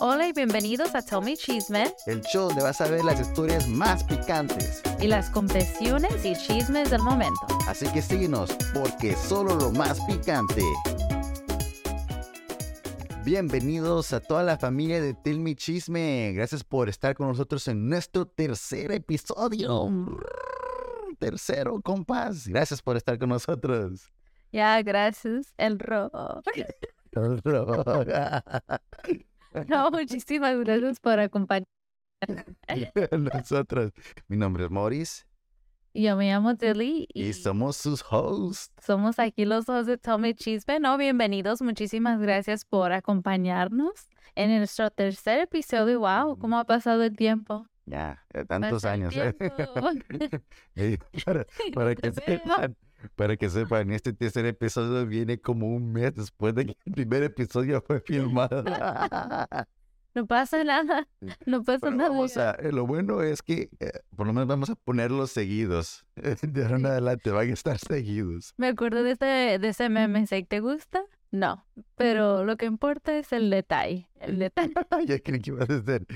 Hola y bienvenidos a Tell Me Chisme El show donde vas a ver las historias más picantes. y las confesiones y chismes del momento. Así que síguenos, porque solo lo más picante. Bienvenidos a toda la familia de Tell Me Chisme. Gracias por estar con nosotros en nuestro tercer episodio. Tercero, compas. Gracias por estar con nosotros. Ya, gracias. El rojo. No, muchísimas gracias por acompañarnos. nosotros. Mi nombre es Morris Yo me llamo Tilly y y somos sus hosts. somos aquí los dos de Me Chisme. No, bienvenidos. Muchísimas gracias por acompañarnos en nuestro tercer episodio. Wow, ¿cómo ha pasado el tiempo? Ya, eh, tantos Pasa años. ¿eh? para, para que sepan, para que sepan, este tercer episodio viene como un mes después de que el primer episodio fue filmado. No pasa nada. No pasa Pero nada. vamos a- eh, lo bueno es que eh, por lo menos vamos a ponerlos seguidos. De ahora en adelante van a estar seguidos. Me acuerdo de, este, de ese meme. ¿Te gusta? No. Pero lo que importa es el detalle. El detalle. ya creí que ibas a decir,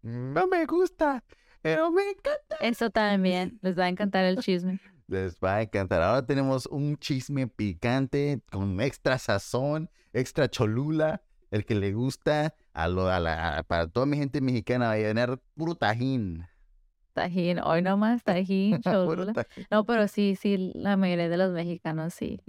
no me gusta, pero me encanta. Eso también. Les va a encantar el chisme. Les va a encantar. Ahora tenemos un chisme picante con extra sazón, extra cholula. El que le gusta a lo, a la, para toda mi gente mexicana va a tener puro tajín. Tajín. Hoy nomás tajín, cholula. tajín. No, pero sí, sí, la mayoría de los mexicanos sí.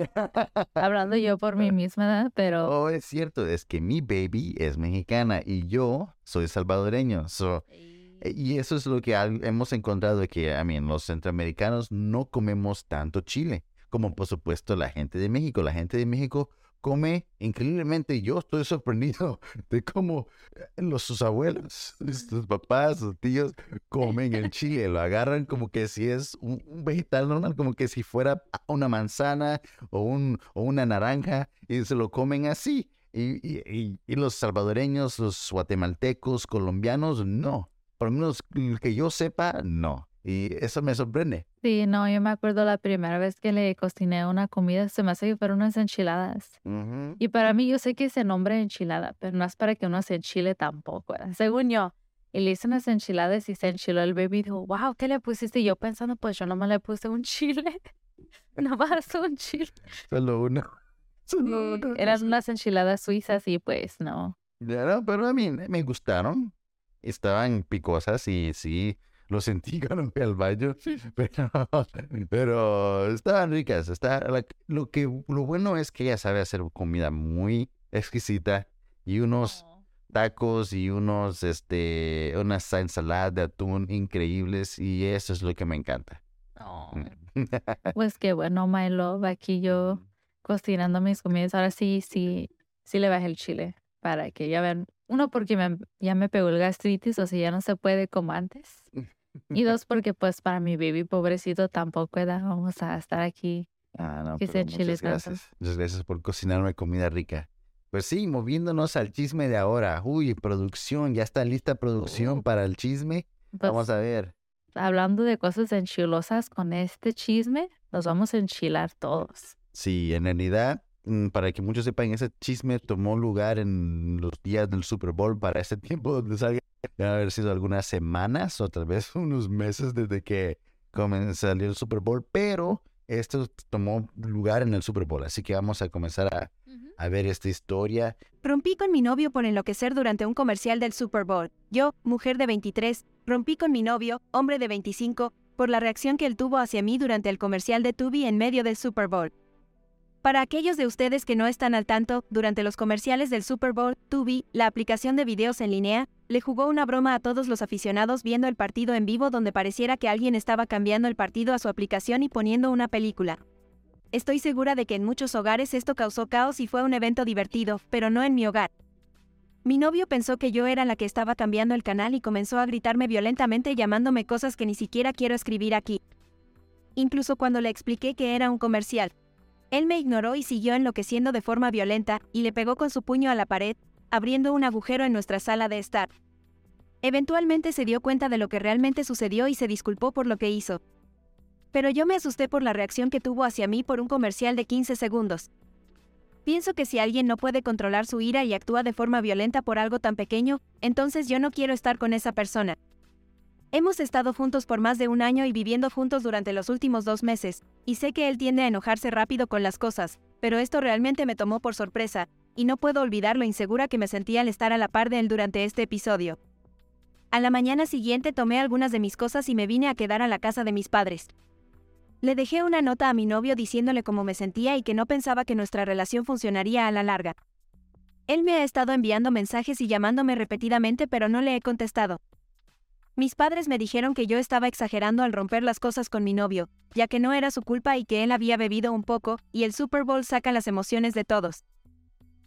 Hablando yo por mí misma, ¿verdad? pero Oh, es cierto, es que mi baby es mexicana y yo soy salvadoreño. So, eh, y eso es lo que hemos encontrado que, a mí, los centroamericanos no comemos tanto chile, como por supuesto la gente de México. La gente de México come increíblemente. Yo estoy sorprendido de cómo eh, los sus abuelos, sus papás, sus tíos comen el chile. Lo agarran como que si es un, vegetal normal, como que si fuera una manzana o, un, o una naranja y se lo comen así. Y los salvadoreños, los guatemaltecos, colombianos, no. Por lo menos que yo sepa, no. Y eso me sorprende. sí, no, yo me acuerdo la primera vez que le cociné una comida, se me hace que fueron unas enchiladas. Ujú. Y para mí, yo sé que se nombra enchilada, pero no es para que uno se enchile tampoco, según yo. Y le hice unas enchiladas y se enchiló el baby y dijo, wow, ¿qué le pusiste? Y yo pensando, pues yo nomás le puse un chile. nomás un chile. Solo uno. Solo Sí, uno. Eran unas enchiladas suizas y pues no. No, pero a mí me gustaron. Estaban picosas y sí, lo sentí cuando fui al baño. Pero, pero estaban ricas. Está, lo, que, lo bueno es que ella sabe hacer comida muy exquisita y unos tacos y unos, este, unas ensaladas de atún increíbles y eso es lo que me encanta. Pues qué bueno, my love, aquí yo cocinando mis comidas. Ahora sí, sí, sí le bajé el chile para que ya vean. Uno, porque me- ya me pegó el gastritis, o sea, ya no se puede como antes. Y dos, porque pues para mi baby pobrecito tampoco ¿verdad? vamos a estar aquí. Ah, no, Que pero chile muchas tanto. gracias. Muchas gracias por cocinarme comida rica. Pues sí, moviéndonos al chisme de ahora. Uy, producción, ya está lista producción para el chisme. Pues, Vamos a ver. hablando de cosas enchilosas con este chisme, nos vamos a enchilar todos. Sí, en realidad, para que muchos sepan, ese chisme tomó lugar en los días del Super Bowl para ese tiempo donde salga. Debe haber sido algunas semanas o tal vez unos meses desde que salió el Super Bowl, pero esto tomó lugar en el Super Bowl. Así que vamos a comenzar a, a ver esta historia. Rompí con mi novio por enloquecer durante un comercial del Super Bowl. Yo, mujer de 23, rompí con mi novio, hombre de 25, por la reacción que él tuvo hacia mí durante el comercial de Tubi en medio del Super Bowl. Para aquellos de ustedes que no están al tanto, durante los comerciales del Super Bowl, Tubi, la aplicación de videos en línea, le jugó una broma a todos los aficionados viendo el partido en vivo donde pareciera que alguien estaba cambiando el partido a su aplicación y poniendo una película. Estoy segura de que en muchos hogares esto causó caos y fue un evento divertido, pero no en mi hogar. Mi novio pensó que yo era la que estaba cambiando el canal y comenzó a gritarme violentamente llamándome cosas que ni siquiera quiero escribir aquí. Incluso cuando le expliqué que era un comercial. Él me ignoró y siguió enloqueciendo de forma violenta y le pegó con su puño a la pared, abriendo un agujero en nuestra sala de estar. Eventualmente se dio cuenta de lo que realmente sucedió y se disculpó por lo que hizo. Pero yo me asusté por la reacción que tuvo hacia mí por un comercial de 15 segundos. Pienso que si alguien no puede controlar su ira y actúa de forma violenta por algo tan pequeño, entonces yo no quiero estar con esa persona. Hemos estado juntos por más de un año y viviendo juntos durante los últimos dos meses, y sé que él tiende a enojarse rápido con las cosas, pero esto realmente me tomó por sorpresa, y no puedo olvidar lo insegura que me sentía al estar a la par de él durante este episodio. A la mañana siguiente tomé algunas de mis cosas y me vine a quedar a la casa de mis padres. Le dejé una nota a mi novio diciéndole cómo me sentía y que no pensaba que nuestra relación funcionaría a la larga. Él me ha estado enviando mensajes y llamándome repetidamente pero no le he contestado. Mis padres me dijeron que yo estaba exagerando al romper las cosas con mi novio, ya que no era su culpa y que él había bebido un poco, y el Super Bowl saca las emociones de todos.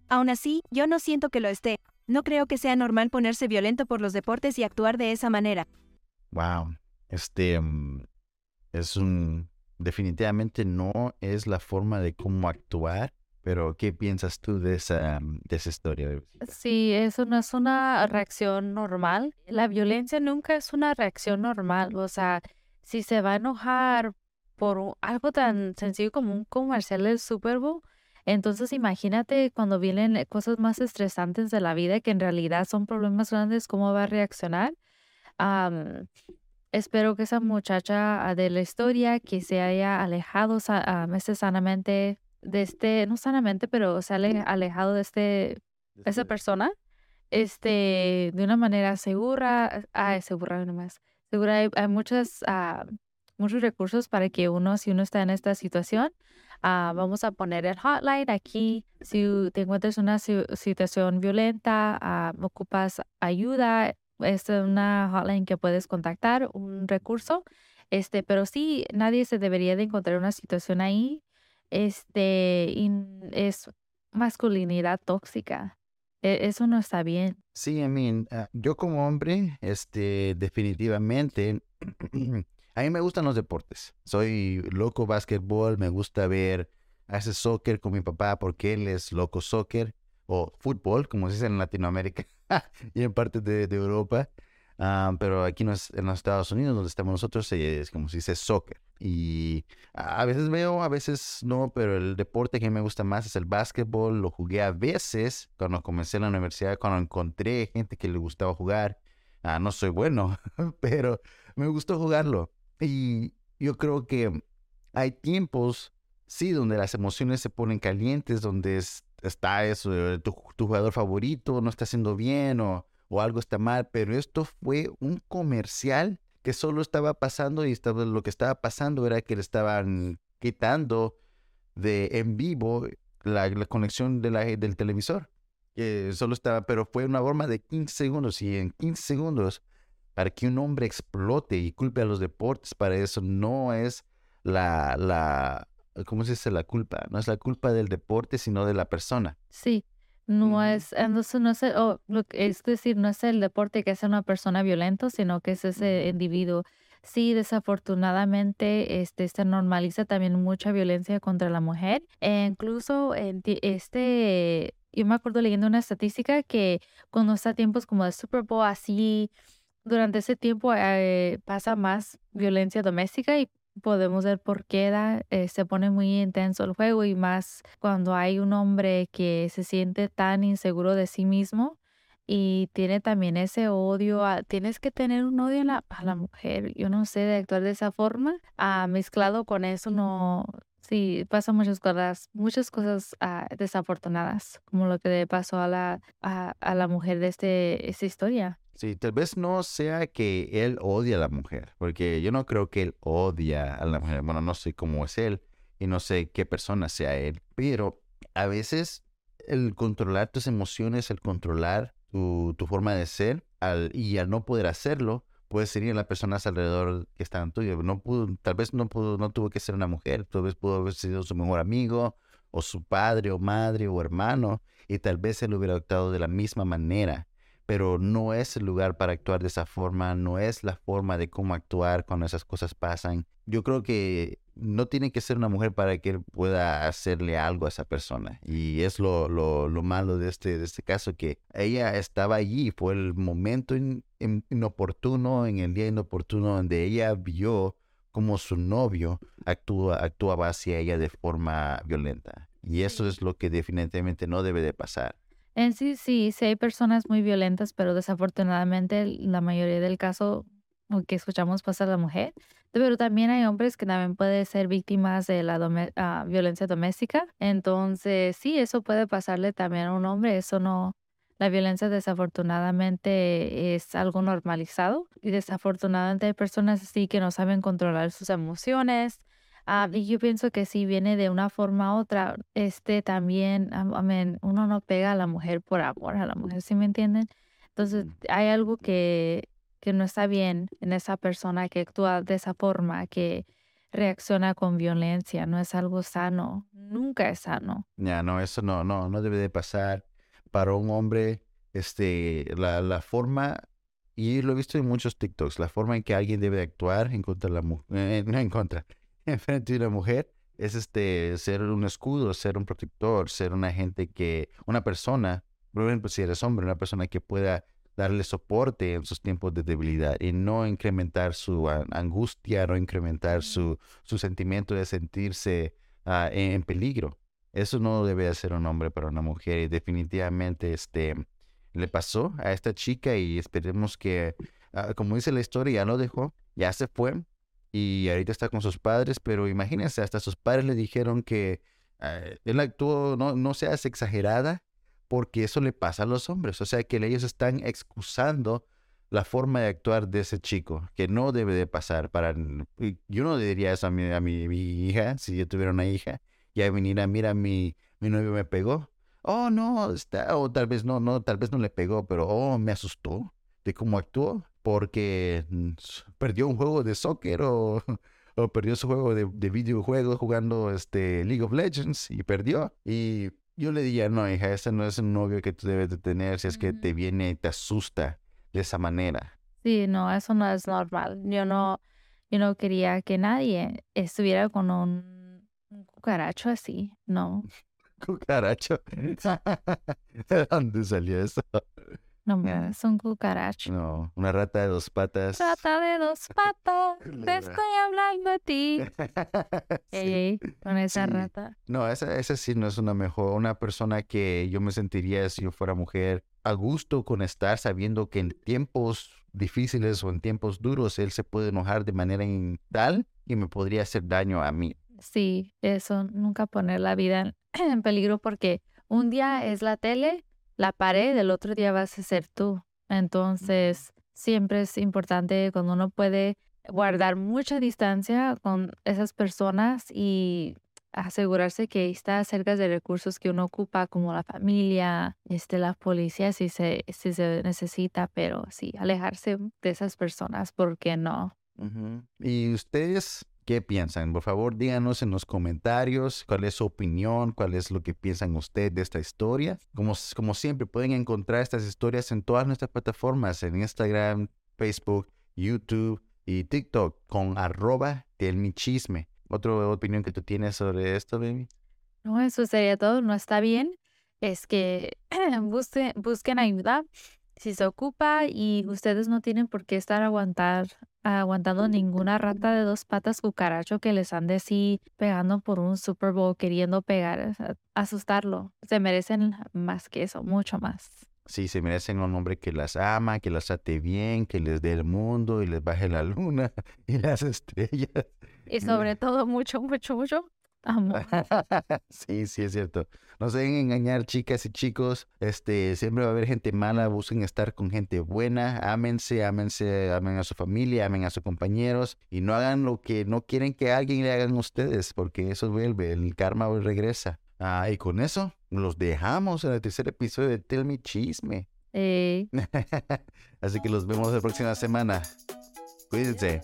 Aún así, yo no siento que lo esté. No creo que sea normal ponerse violento por los deportes y actuar de esa manera. Wow. Este mm, es un definitivamente no es la forma de cómo actuar, pero ¿qué piensas tú de esa, mm, de esa historia? Sí, eso no es una reacción normal. La violencia nunca es una reacción normal. O sea, si se va a enojar por algo tan sencillo como un comercial del Super Bowl, entonces imagínate cuando vienen cosas más estresantes de la vida que en realidad son problemas grandes, ¿cómo va a reaccionar? Espero que esa muchacha ah, de la historia que se haya alejado este sanamente de este, no sanamente, pero se ha alejado de este, esa Este, persona, este, de una manera segura, ah, segura nomás, segura hay, hay muchas, ah, muchos recursos para que uno, si uno está en esta situación, ah, vamos a poner el hotline aquí, si te encuentras en una si- situación violenta, ah, ocupas ayuda, es una hotline que puedes contactar, un recurso, este, pero sí, nadie se debería de encontrar en una situación ahí, este, es masculinidad tóxica. E- Eso no está bien. Sí, I mean, ah, yo como hombre, este, definitivamente, a mí me gustan los deportes. Soy loco básquetbol, me gusta ver, hace soccer con mi papá porque él es loco soccer, o fútbol, como se dice en Latinoamérica y en partes de Europa. Ah, pero aquí no es- en los Estados Unidos, donde estamos nosotros, eh, es como se dice soccer. Y a veces veo, a veces no, pero el deporte que me gusta más es el básquetbol. Lo jugué a veces cuando comencé en la universidad, cuando encontré gente que le gustaba jugar. Ah, no soy bueno, pero me gustó jugarlo. Y yo creo que hay tiempos, sí, donde las emociones se ponen calientes, donde es- está eso, tu, tu jugador favorito no está haciendo bien o, o algo está mal, pero esto fue un comercial que solo estaba pasando y estaba, lo que estaba pasando era que le estaban quitando de en vivo la, conexión de la, del televisor. Que solo estaba, pero fue una broma de 15 segundos y en 15 segundos para que un hombre explote y culpe a los deportes para eso no es la, la, ¿cómo se dice? La culpa, no es la culpa del deporte, sino de la persona. Sí, no es, entonces no es, el- o lo que- es decir, no es el deporte que hace una persona violenta, sino que es ese individuo. Sí, desafortunadamente, este, se normaliza también mucha violencia contra la mujer. E incluso, este, yo me acuerdo leyendo una estadística que cuando está tiempos como de Super Bowl, así, durante ese tiempo eh, pasa más violencia doméstica y podemos ver por qué da, eh, se pone muy intenso el juego y más cuando hay un hombre que se siente tan inseguro de sí mismo y tiene también ese odio, a- tienes que tener un odio a la, a la mujer, yo no sé, de actuar de esa forma, ah, mezclado con eso no, sí, pasan muchas cosas, muchas cosas ah, desafortunadas, como lo que le pasó a la, a, a la mujer de este, esta historia. Sí, tal vez no sea que él odia a la mujer, porque yo no creo que él odia a la mujer. Bueno, no sé cómo es él y no sé qué persona sea él, pero a veces el controlar tus emociones, el controlar tu, tu forma de ser, al, y al no poder hacerlo, puede ser las personas alrededor que están tuyo. No pudo, tal vez no pudo, no tuvo que ser una mujer, tal vez pudo haber sido su mejor amigo, o su padre, o madre, o hermano, y tal vez él hubiera actuado de la misma manera pero no es el lugar para actuar de esa forma, no es la forma de cómo actuar cuando esas cosas pasan. Yo creo que no tiene que ser una mujer para que él pueda hacerle algo a esa persona. Y es lo, lo, lo malo de este, de este caso, que ella estaba allí, fue el momento in- in- inoportuno, en el día inoportuno, donde ella vio cómo su novio actúa, actuaba hacia ella de forma violenta. Y eso es lo que definitivamente no debe de pasar. En sí, sí, sí hay personas muy violentas, pero desafortunadamente la mayoría del caso que escuchamos pasa a la mujer. Pero también hay hombres que también pueden ser víctimas de la ah, violencia doméstica. Entonces, sí, eso puede pasarle también a un hombre. Eso no, la violencia desafortunadamente es algo normalizado y desafortunadamente hay personas así que no saben controlar sus emociones. Ah, y yo pienso que si viene de una forma u otra, este también, uno no pega a la mujer por amor a la mujer, ¿sí me entienden? Entonces hay algo que, que no está bien en esa persona que actúa de esa forma, que reacciona con violencia, no es algo sano, nunca es sano. Ya, no, eso no, no, no debe de pasar para un hombre, este, la, la forma, y lo he visto en muchos TikToks, la forma en que alguien debe actuar en contra de la mujer, eh, no en contra, en frente de una mujer, es este, ser un escudo, ser un protector, ser una gente que, una persona, por ejemplo, si eres hombre, una persona que pueda darle soporte en sus tiempos de debilidad y no incrementar su angustia, no incrementar su, su sentimiento de sentirse ah, en peligro. Eso no debe ser un hombre para una mujer y definitivamente este, le pasó a esta chica y esperemos que, ah, como dice la historia, ya lo dejó, ya se fue y ahorita está con sus padres, pero imagínense, hasta sus padres le dijeron que eh, él actuó, no, no seas exagerada, porque eso le pasa a los hombres, o sea que ellos están excusando la forma de actuar de ese chico, que no debe de pasar para... Yo no diría eso a mi, a hija, si yo tuviera una hija, ya viniera, mira, mi, mi novio me pegó. Oh, no, está, o tal vez no, no, tal vez no le pegó, pero oh, me asustó de cómo actuó porque mm, perdió un juego de soccer o, o perdió su juego de, de videojuegos jugando este League of Legends y perdió. Y yo le diría, no, hija, ese no es un novio que tú debes de tener si es que te viene y te asusta de esa manera. Sí, no, eso no es normal. Yo no, yo no quería que nadie estuviera con un cucaracho así, no. ¿Cucaracho? ¿De dónde salió eso? No, es un cucaracho. No, una rata de dos patas. Rata de dos patas, te estoy hablando a ti. ey, con esa rata. No, esa, esa sí no es una mejor, una persona que yo me sentiría si yo fuera mujer a gusto con estar sabiendo que en tiempos difíciles o en tiempos duros él se puede enojar de manera tal y me podría hacer daño a mí. Sí, eso, nunca poner la vida en, peligro porque un día es la tele, la pared, el otro día vas a ser tú. Entonces, siempre es importante cuando uno puede guardar mucha distancia con esas personas y asegurarse que está cerca de recursos que uno ocupa como la familia, este, la policía si se, si se necesita, pero sí, alejarse de esas personas porque no. ¿Y ustedes ¿Qué piensan? Por favor, díganos en los comentarios cuál es su opinión, cuál es lo que piensan ustedes de esta historia. Como, siempre, pueden encontrar estas historias en todas nuestras plataformas, en Instagram, Facebook, YouTube y TikTok, con arroba chisme. ¿Otra opinión que tú tienes sobre esto, baby? No, eso sería todo. No está bien. Es que busquen, busquen ayuda si se ocupa y ustedes no tienen por qué estar aguantar, aguantando ninguna rata de dos patas cucaracho que les ande así pegando por un Super Bowl, queriendo pegar, asustarlo. Se merecen más que eso, mucho más. Sí, se merecen un hombre que las ama, que las ate bien, que les dé el mundo y les baje la luna y las estrellas. Y sobre todo mucho, mucho, mucho sí, sí, es cierto. No se deben engañar, chicas y chicos. Este, siempre va a haber gente mala. Busquen estar con gente buena. Ámense, ámense, amen a su familia, amen a sus compañeros. Y no hagan lo que no quieren que alguien le hagan a ustedes, porque eso vuelve. El karma regresa. Ah, y con eso, los dejamos en el tercer episodio de Tell Me Chisme. Así que los vemos la próxima semana. Cuídense.